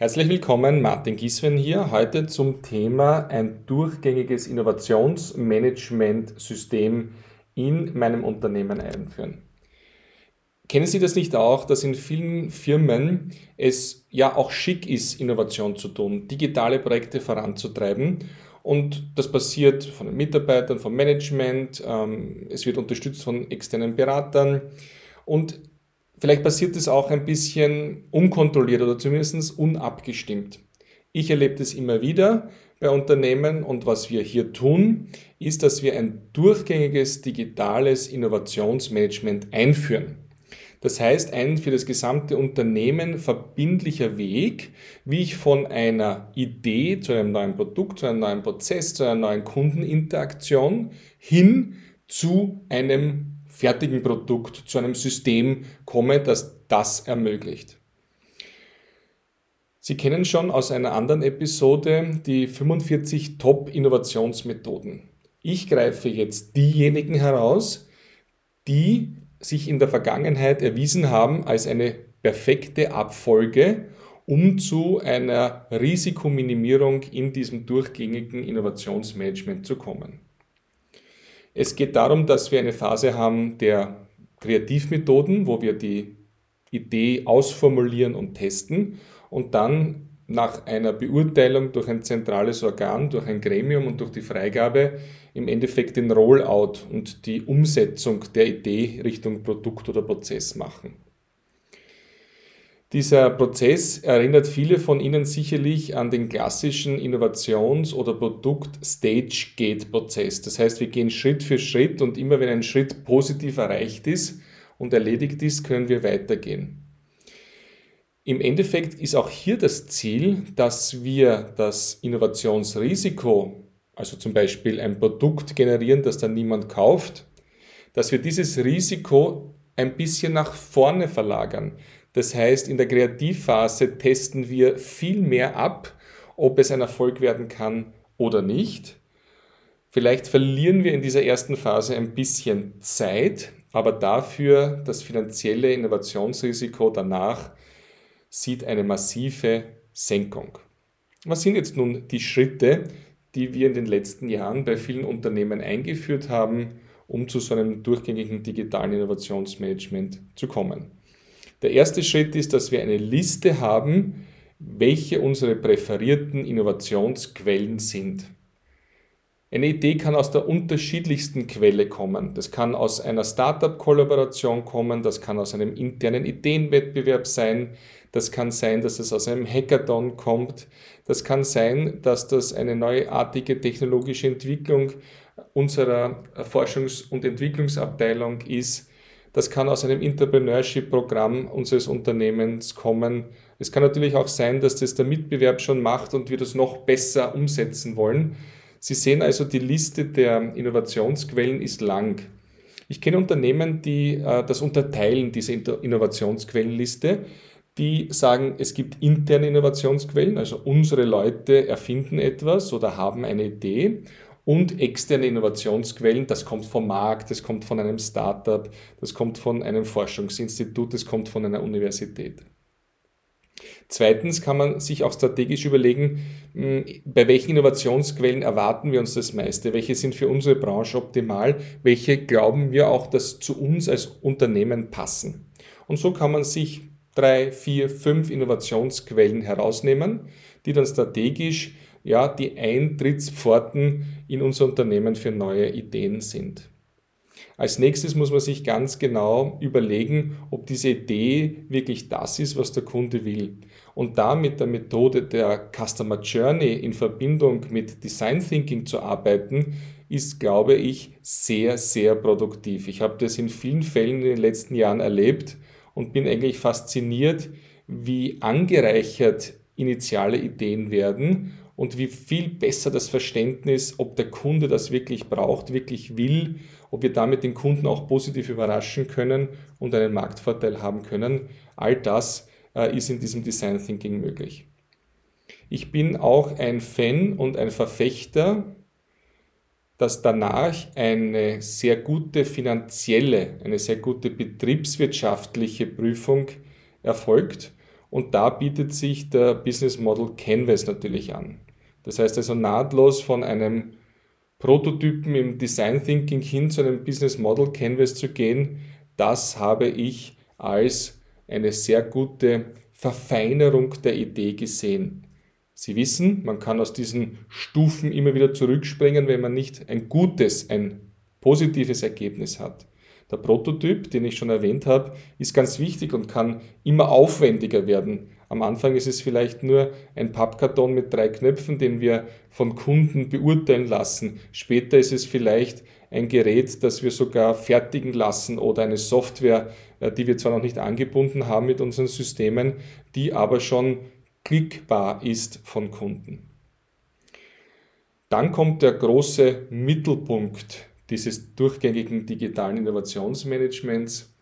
Herzlich willkommen, Martin Gieswen hier, heute zum Thema ein durchgängiges Innovationsmanagementsystem in meinem Unternehmen einführen. Kennen Sie das nicht auch, dass in vielen Firmen es ja auch schick ist, Innovation zu tun, digitale Projekte voranzutreiben? Und das passiert von den Mitarbeitern, vom Management, ähm, es wird unterstützt von externen Beratern und Vielleicht passiert es auch ein bisschen unkontrolliert oder zumindest unabgestimmt. Ich erlebe das immer wieder bei Unternehmen und was wir hier tun, ist, dass wir ein durchgängiges digitales Innovationsmanagement einführen. Das heißt, ein für das gesamte Unternehmen verbindlicher Weg, wie ich von einer Idee zu einem neuen Produkt, zu einem neuen Prozess, zu einer neuen Kundeninteraktion hin zu einem fertigen Produkt, zu einem System komme, das das ermöglicht. Sie kennen schon aus einer anderen Episode die 45 Top-Innovationsmethoden. Ich greife jetzt diejenigen heraus, die sich in der Vergangenheit erwiesen haben als eine perfekte Abfolge, um zu einer Risikominimierung in diesem durchgängigen Innovationsmanagement zu kommen. Es geht darum, dass wir eine Phase haben der Kreativmethoden, wo wir die Idee ausformulieren und testen und dann nach einer Beurteilung durch ein zentrales Organ, durch ein Gremium und durch die Freigabe im Endeffekt den Rollout und die Umsetzung der Idee Richtung Produkt oder Prozess machen. Dieser Prozess erinnert viele von Ihnen sicherlich an den klassischen Innovations- oder Produkt-Stage-Gate-Prozess. Das heißt, wir gehen Schritt für Schritt und immer wenn ein Schritt positiv erreicht ist und erledigt ist, können wir weitergehen. Im Endeffekt ist auch hier das Ziel, dass wir das Innovationsrisiko, also zum Beispiel ein Produkt generieren, das dann niemand kauft, dass wir dieses Risiko ein bisschen nach vorne verlagern. Das heißt, in der Kreativphase testen wir viel mehr ab, ob es ein Erfolg werden kann oder nicht. Vielleicht verlieren wir in dieser ersten Phase ein bisschen Zeit, aber dafür das finanzielle Innovationsrisiko danach sieht eine massive Senkung. Was sind jetzt nun die Schritte, die wir in den letzten Jahren bei vielen Unternehmen eingeführt haben, um zu so einem durchgängigen digitalen Innovationsmanagement zu kommen? Der erste Schritt ist, dass wir eine Liste haben, welche unsere präferierten Innovationsquellen sind. Eine Idee kann aus der unterschiedlichsten Quelle kommen. Das kann aus einer Startup-Kollaboration kommen, das kann aus einem internen Ideenwettbewerb sein, das kann sein, dass es aus einem Hackathon kommt, das kann sein, dass das eine neuartige technologische Entwicklung unserer Forschungs- und Entwicklungsabteilung ist. Das kann aus einem Entrepreneurship-Programm unseres Unternehmens kommen. Es kann natürlich auch sein, dass das der Mitbewerb schon macht und wir das noch besser umsetzen wollen. Sie sehen also, die Liste der Innovationsquellen ist lang. Ich kenne Unternehmen, die äh, das unterteilen, diese Innovationsquellenliste. Die sagen, es gibt interne Innovationsquellen, also unsere Leute erfinden etwas oder haben eine Idee und externe Innovationsquellen. Das kommt vom Markt, das kommt von einem Startup, das kommt von einem Forschungsinstitut, das kommt von einer Universität. Zweitens kann man sich auch strategisch überlegen, hm, bei welchen Innovationsquellen erwarten wir uns das meiste, welche sind für unsere Branche optimal, welche glauben wir auch, dass zu uns als Unternehmen passen. Und so kann man sich drei, vier, fünf Innovationsquellen herausnehmen, die dann strategisch ja, die Eintrittspforten in unser Unternehmen für neue Ideen sind. Als nächstes muss man sich ganz genau überlegen, ob diese Idee wirklich das ist, was der Kunde will. Und da mit der Methode der Customer Journey in Verbindung mit Design Thinking zu arbeiten, ist, glaube ich, sehr, sehr produktiv. Ich habe das in vielen Fällen in den letzten Jahren erlebt und bin eigentlich fasziniert, wie angereichert initiale Ideen werden und wie viel besser das Verständnis, ob der Kunde das wirklich braucht, wirklich will, ob wir damit den Kunden auch positiv überraschen können und einen Marktvorteil haben können. All das äh, ist in diesem Design Thinking möglich. Ich bin auch ein Fan und ein Verfechter, dass danach eine sehr gute finanzielle, eine sehr gute betriebswirtschaftliche Prüfung erfolgt Und da bietet sich der Business Model Canvas natürlich an. Das heißt also nahtlos von einem Prototypen im Design Thinking hin zu einem Business Model Canvas zu gehen, das habe ich als eine sehr gute Verfeinerung der Idee gesehen. Sie wissen, man kann aus diesen Stufen immer wieder zurückspringen, wenn man nicht ein gutes, ein positives Ergebnis hat. Der Prototyp, den ich schon erwähnt habe, ist ganz wichtig und kann immer aufwendiger werden. Am Anfang ist es vielleicht nur ein Pappkarton mit drei Knöpfen, den wir von Kunden beurteilen lassen. Später ist es vielleicht ein Gerät, das wir sogar fertigen lassen oder eine Software, äh, die wir zwar noch nicht angebunden haben mit unseren Systemen, die aber schon klickbar ist von Kunden. Dann kommt der große Mittelpunkt dieses durchgängigen digitalen Innovationsmanagements.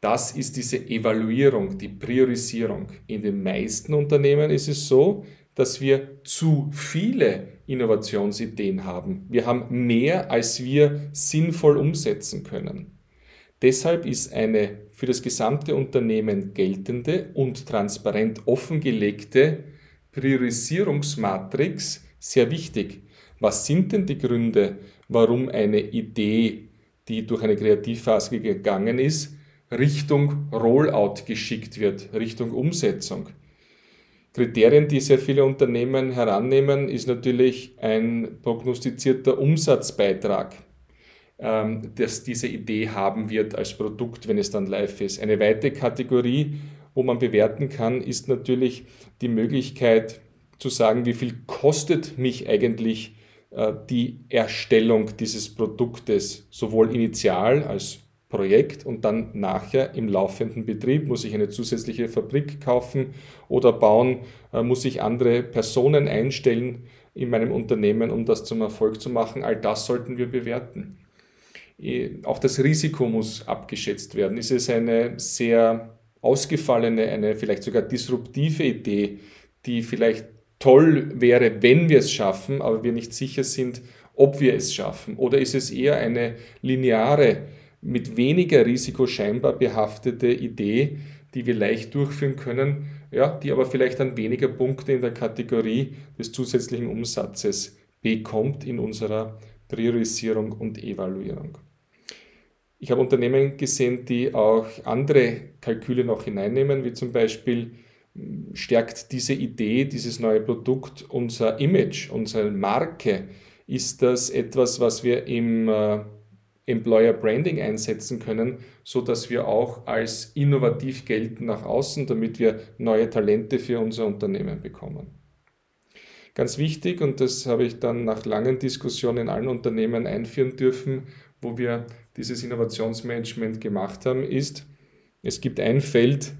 Das ist diese Evaluierung, die Priorisierung. In den meisten Unternehmen ist es so, dass wir zu viele Innovationsideen haben. Wir haben mehr, als wir sinnvoll umsetzen können. Deshalb ist eine für das gesamte Unternehmen geltende und transparent offengelegte Priorisierungsmatrix sehr wichtig. Was sind denn die Gründe, warum eine Idee, die durch eine Kreativphase gegangen ist, Richtung Rollout geschickt wird, Richtung Umsetzung? Kriterien, die sehr viele Unternehmen herannehmen, ist natürlich ein prognostizierter Umsatzbeitrag. Ähm, dass diese Idee haben wird als Produkt, wenn es dann live ist. Eine weitere Kategorie, wo man bewerten kann, ist natürlich die Möglichkeit zu sagen, wie viel kostet mich eigentlich äh, die Erstellung dieses Produktes, sowohl initial als Projekt und dann nachher im laufenden Betrieb muss ich eine zusätzliche Fabrik kaufen oder bauen, äh, muss ich andere Personen einstellen in meinem Unternehmen, um das zum Erfolg zu machen. All das sollten wir bewerten. Äh, auch das Risiko muss abgeschätzt werden. Ist es eine sehr ausgefallene, eine vielleicht sogar disruptive Idee, die vielleicht toll wäre, wenn wir es schaffen, aber wir nicht sicher sind, ob wir es schaffen? Oder ist es eher eine lineare, mit weniger Risiko scheinbar behaftete Idee, die wir leicht durchführen können, ja, die aber vielleicht dann weniger Punkte in der Kategorie des zusätzlichen Umsatzes bekommt in unserer Priorisierung und Evaluierung. Ich habe Unternehmen gesehen, die auch andere Kalküle noch hineinnehmen, wie zum Beispiel hm, stärkt diese Idee, dieses neue Produkt unser Image, unsere Marke? Ist das etwas, was wir im äh, Employer Branding einsetzen können, so dass wir auch als innovativ gelten nach außen, damit wir neue Talente für unser Unternehmen bekommen? Ganz wichtig, und das habe ich dann nach langen Diskussionen in allen Unternehmen einführen dürfen, wo wir dieses Innovationsmanagement gemacht haben, ist, es gibt ein Feld,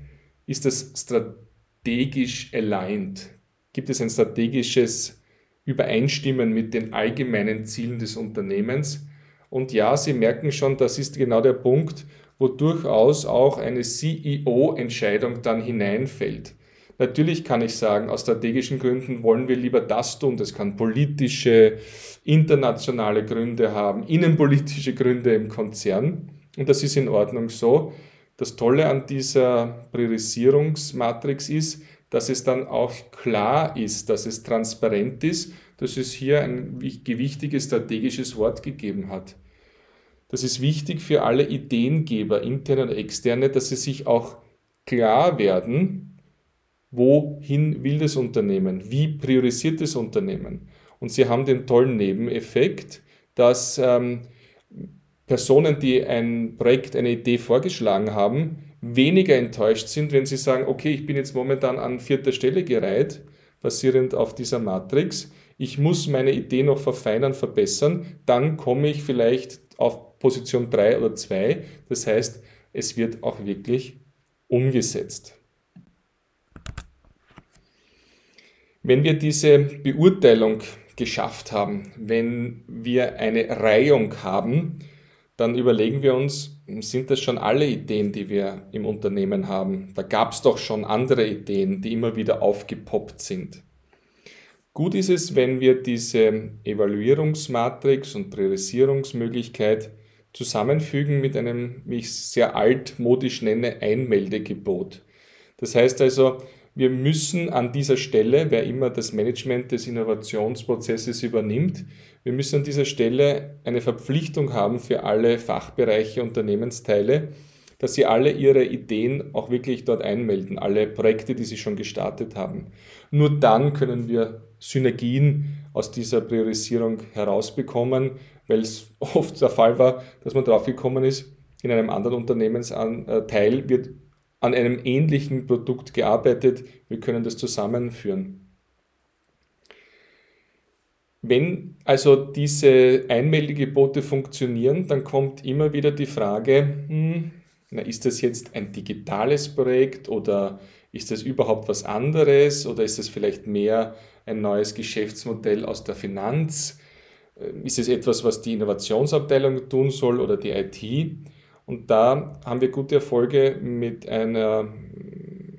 ist das strategisch aligned? Gibt es ein strategisches Übereinstimmen mit den allgemeinen Zielen des Unternehmens? Und ja, Sie merken schon, das ist genau der Punkt, wo durchaus auch eine CEO-Entscheidung dann hineinfällt. Natürlich kann ich sagen, aus strategischen Gründen wollen wir lieber das tun. Das kann politische, internationale Gründe haben, innenpolitische Gründe im Konzern. Und das ist in Ordnung so. Das Tolle an dieser Priorisierungsmatrix ist, dass es dann auch klar ist, dass es transparent ist, dass es hier ein gewichtiges strategisches Wort gegeben hat. Das ist wichtig für alle Ideengeber, interne und externe, dass sie sich auch klar werden, wohin will das Unternehmen, wie priorisiert das Unternehmen. Und sie haben den tollen Nebeneffekt, dass ähm, Personen, die ein Projekt, eine Idee vorgeschlagen haben, weniger enttäuscht sind, wenn sie sagen, okay, ich bin jetzt momentan an vierter Stelle gereiht, basierend auf dieser Matrix. Ich muss meine Idee noch verfeinern, verbessern. Dann komme ich vielleicht auf Position 3 oder 2. Das heißt, es wird auch wirklich umgesetzt. Wenn wir diese Beurteilung geschafft haben, wenn wir eine Reihung haben, dann überlegen wir uns, sind das schon alle Ideen, die wir im Unternehmen haben? Da gab es doch schon andere Ideen, die immer wieder aufgepoppt sind. Gut ist es, wenn wir diese Evaluierungsmatrix und Priorisierungsmöglichkeit zusammenfügen mit einem, wie ich es sehr altmodisch nenne, Einmeldegebot. Das heißt also, wir müssen an dieser Stelle, wer immer das Management des Innovationsprozesses übernimmt, wir müssen an dieser Stelle eine Verpflichtung haben für alle Fachbereiche, Unternehmensteile, dass sie alle ihre Ideen auch wirklich dort einmelden, alle Projekte, die sie schon gestartet haben. Nur dann können wir Synergien aus dieser Priorisierung herausbekommen, weil es oft der Fall war, dass man draufgekommen ist, in einem anderen Unternehmensteil wird an einem ähnlichen Produkt gearbeitet, wir können das zusammenführen. Wenn also diese Einmeldegebote funktionieren, dann kommt immer wieder die Frage, hm, na, ist das jetzt ein digitales Projekt oder ist das überhaupt was anderes oder ist das vielleicht mehr ein neues Geschäftsmodell aus der Finanz? Äh, ist es etwas, was die Innovationsabteilung tun soll oder die IT? Und da haben wir gute Erfolge mit einer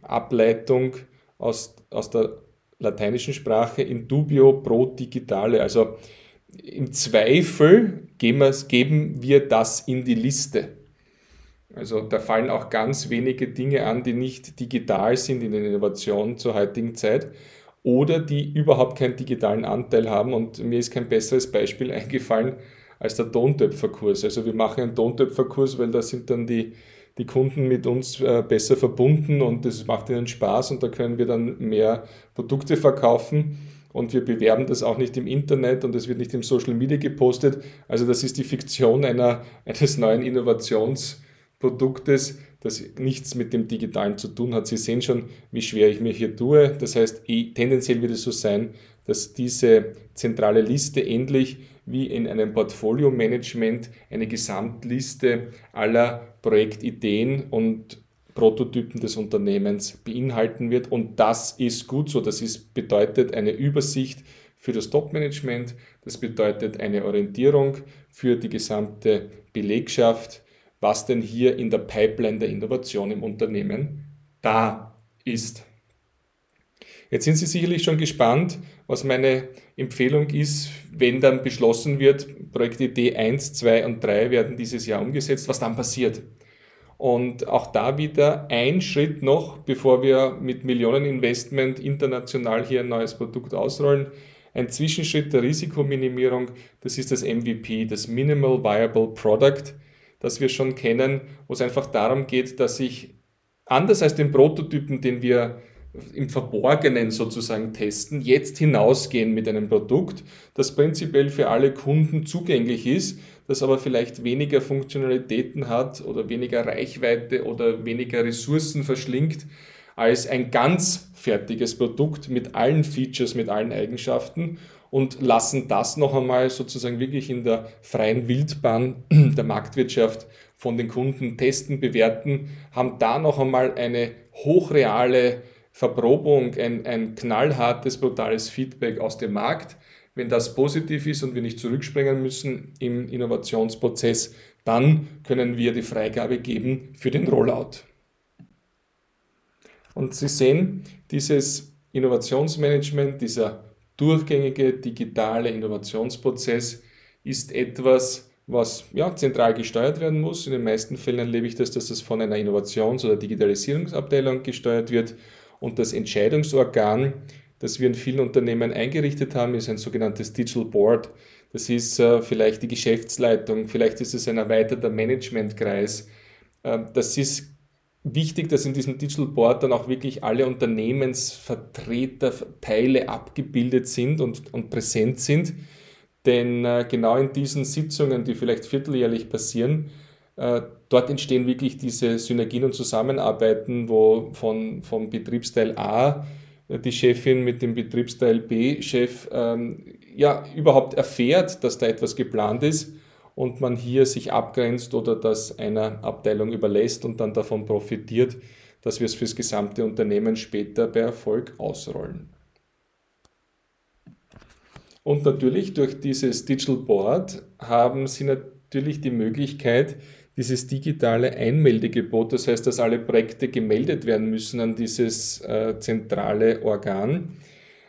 Ableitung aus, aus der lateinischen Sprache in dubio pro digitale. Also im Zweifel geben wir das in die Liste. Also da fallen auch ganz wenige Dinge an, die nicht digital sind in der Innovation zur heutigen Zeit oder die überhaupt keinen digitalen Anteil haben. Und mir ist kein besseres Beispiel eingefallen als der Tontöpferkurs. Also wir machen einen Tontöpferkurs, weil da sind dann die, die Kunden mit uns äh, besser verbunden und das macht ihnen Spaß und da können wir dann mehr Produkte verkaufen und wir bewerben das auch nicht im Internet und es wird nicht im Social Media gepostet. Also das ist die Fiktion einer, eines neuen Innovations- Produktes, das nichts mit dem Digitalen zu tun hat. Sie sehen schon, wie schwer ich mir hier tue. Das heißt, tendenziell wird es so sein, dass diese zentrale Liste endlich wie in einem Portfolio-Management eine Gesamtliste aller Projektideen und Prototypen des Unternehmens beinhalten wird. Und das ist gut so. Das ist, bedeutet eine Übersicht für das Top-Management. Das bedeutet eine Orientierung für die gesamte Belegschaft was denn hier in der Pipeline der Innovation im Unternehmen da ist. Jetzt sind Sie sicherlich schon gespannt, was meine Empfehlung ist, wenn dann beschlossen wird, Projektidee 1, 2 und 3 werden dieses Jahr umgesetzt, was dann passiert. Und auch da wieder ein Schritt noch, bevor wir mit Millioneninvestment international hier ein neues Produkt ausrollen. Ein Zwischenschritt der Risikominimierung, das ist das MVP, das Minimal Viable Product das wir schon kennen, wo es einfach darum geht, dass ich anders als den Prototypen, den wir im Verborgenen sozusagen testen, jetzt hinausgehen mit einem Produkt, das prinzipiell für alle Kunden zugänglich ist, das aber vielleicht weniger Funktionalitäten hat oder weniger Reichweite oder weniger Ressourcen verschlingt als ein ganz fertiges Produkt mit allen Features, mit allen Eigenschaften und lassen das noch einmal sozusagen wirklich in der freien Wildbahn der Marktwirtschaft von den Kunden testen, bewerten, haben da noch einmal eine hochreale Verprobung, ein, ein knallhartes, brutales Feedback aus dem Markt. Wenn das positiv ist und wir nicht zurückspringen müssen im Innovationsprozess, dann können wir die Freigabe geben für den Rollout. Und Sie sehen, dieses Innovationsmanagement, dieser durchgängige digitale Innovationsprozess ist etwas, was ja, zentral gesteuert werden muss. In den meisten Fällen erlebe ich das, dass das von einer Innovations- oder Digitalisierungsabteilung gesteuert wird. Und das Entscheidungsorgan, das wir in vielen Unternehmen eingerichtet haben, ist ein sogenanntes Digital Board. Das ist äh, vielleicht die Geschäftsleitung, vielleicht ist es ein erweiterter Managementkreis. Äh, das ist wichtig, dass in diesem Digital Board dann auch wirklich alle Unternehmensvertreter, Teile abgebildet sind und, und präsent sind. Denn äh, genau in diesen Sitzungen, die vielleicht vierteljährlich passieren, äh, dort entstehen wirklich diese Synergien und Zusammenarbeiten, wo von, vom Betriebsteil A äh, die Chefin mit dem Betriebsteil B-Chef ähm, ja, überhaupt erfährt, dass da etwas geplant ist und man hier sich abgrenzt oder das einer Abteilung überlässt und dann davon profitiert, dass wir es fürs gesamte Unternehmen später bei Erfolg ausrollen. Und natürlich durch dieses Digital Board haben Sie natürlich die Möglichkeit, dieses digitale Einmeldegebot, das heißt, dass alle Projekte gemeldet werden müssen an dieses äh, zentrale Organ,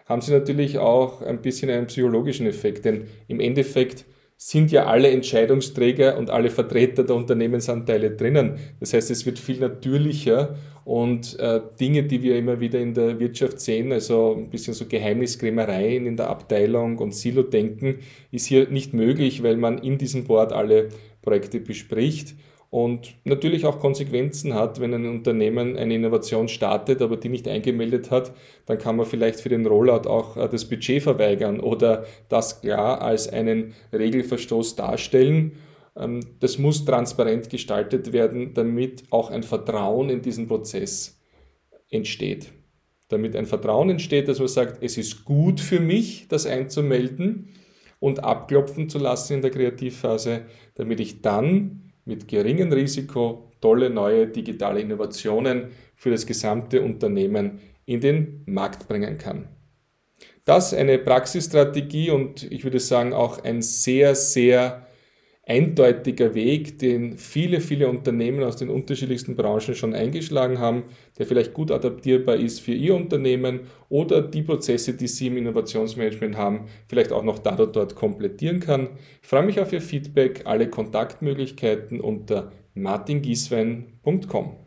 haben Sie natürlich auch ein bisschen einen psychologischen Effekt, denn im Endeffekt sind ja alle Entscheidungsträger und alle Vertreter der Unternehmensanteile drinnen. Das heißt, es wird viel natürlicher und äh, Dinge, die wir immer wieder in der Wirtschaft sehen, also ein bisschen so Geheimniskrämereien in der Abteilung und Silo-Denken, ist hier nicht möglich, weil man in diesem Board alle Projekte bespricht und natürlich auch Konsequenzen hat, wenn ein Unternehmen eine Innovation startet, aber die nicht eingemeldet hat, dann kann man vielleicht für den Rollout auch äh, das Budget verweigern oder das klar als einen Regelverstoß darstellen. Ähm, das muss transparent gestaltet werden, damit auch ein Vertrauen in diesen Prozess entsteht. Damit ein Vertrauen entsteht, dass man sagt, es ist gut für mich, das einzumelden und abklopfen zu lassen in der Kreativphase, damit ich dann mit geringem Risiko tolle neue digitale Innovationen für das gesamte Unternehmen in den Markt bringen kann. Das eine Praxisstrategie und ich würde sagen auch ein sehr, sehr eindeutiger Weg, den viele, viele Unternehmen aus den unterschiedlichsten Branchen schon eingeschlagen haben, der vielleicht gut adaptierbar ist für ihr Unternehmen oder die Prozesse, die sie im Innovationsmanagement haben, vielleicht auch noch da oder dort komplettieren kann. Ich freue mich auf Ihr Feedback, alle Kontaktmöglichkeiten unter martingieswein.com.